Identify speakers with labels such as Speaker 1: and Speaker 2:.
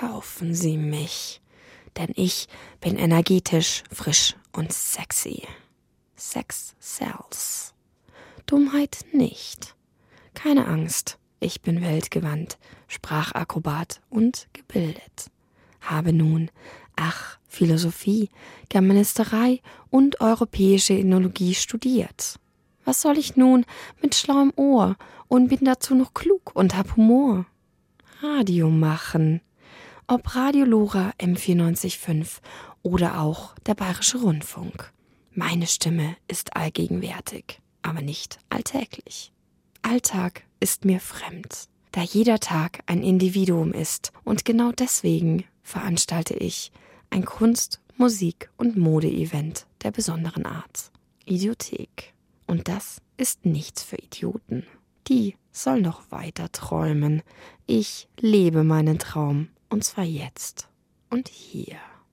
Speaker 1: kaufen Sie mich, denn ich bin energetisch, frisch und sexy. Sex sells. Dummheit nicht. Keine Angst, ich bin weltgewandt, Sprachakrobat und gebildet. Habe nun, ach, Philosophie, Germanisterei und europäische Ethnologie studiert. Was soll ich nun mit schlauem Ohr und bin dazu noch klug und hab Humor? Radio machen. Ob Radio Lora M945 oder auch der Bayerische Rundfunk. Meine Stimme ist allgegenwärtig, aber nicht alltäglich. Alltag ist mir fremd, da jeder Tag ein Individuum ist und genau deswegen veranstalte ich ein Kunst-, Musik- und Mode-Event der besonderen Art. Idiothek. Und das ist nichts für Idioten. Die sollen noch weiter träumen. Ich lebe meinen Traum, und zwar jetzt und hier.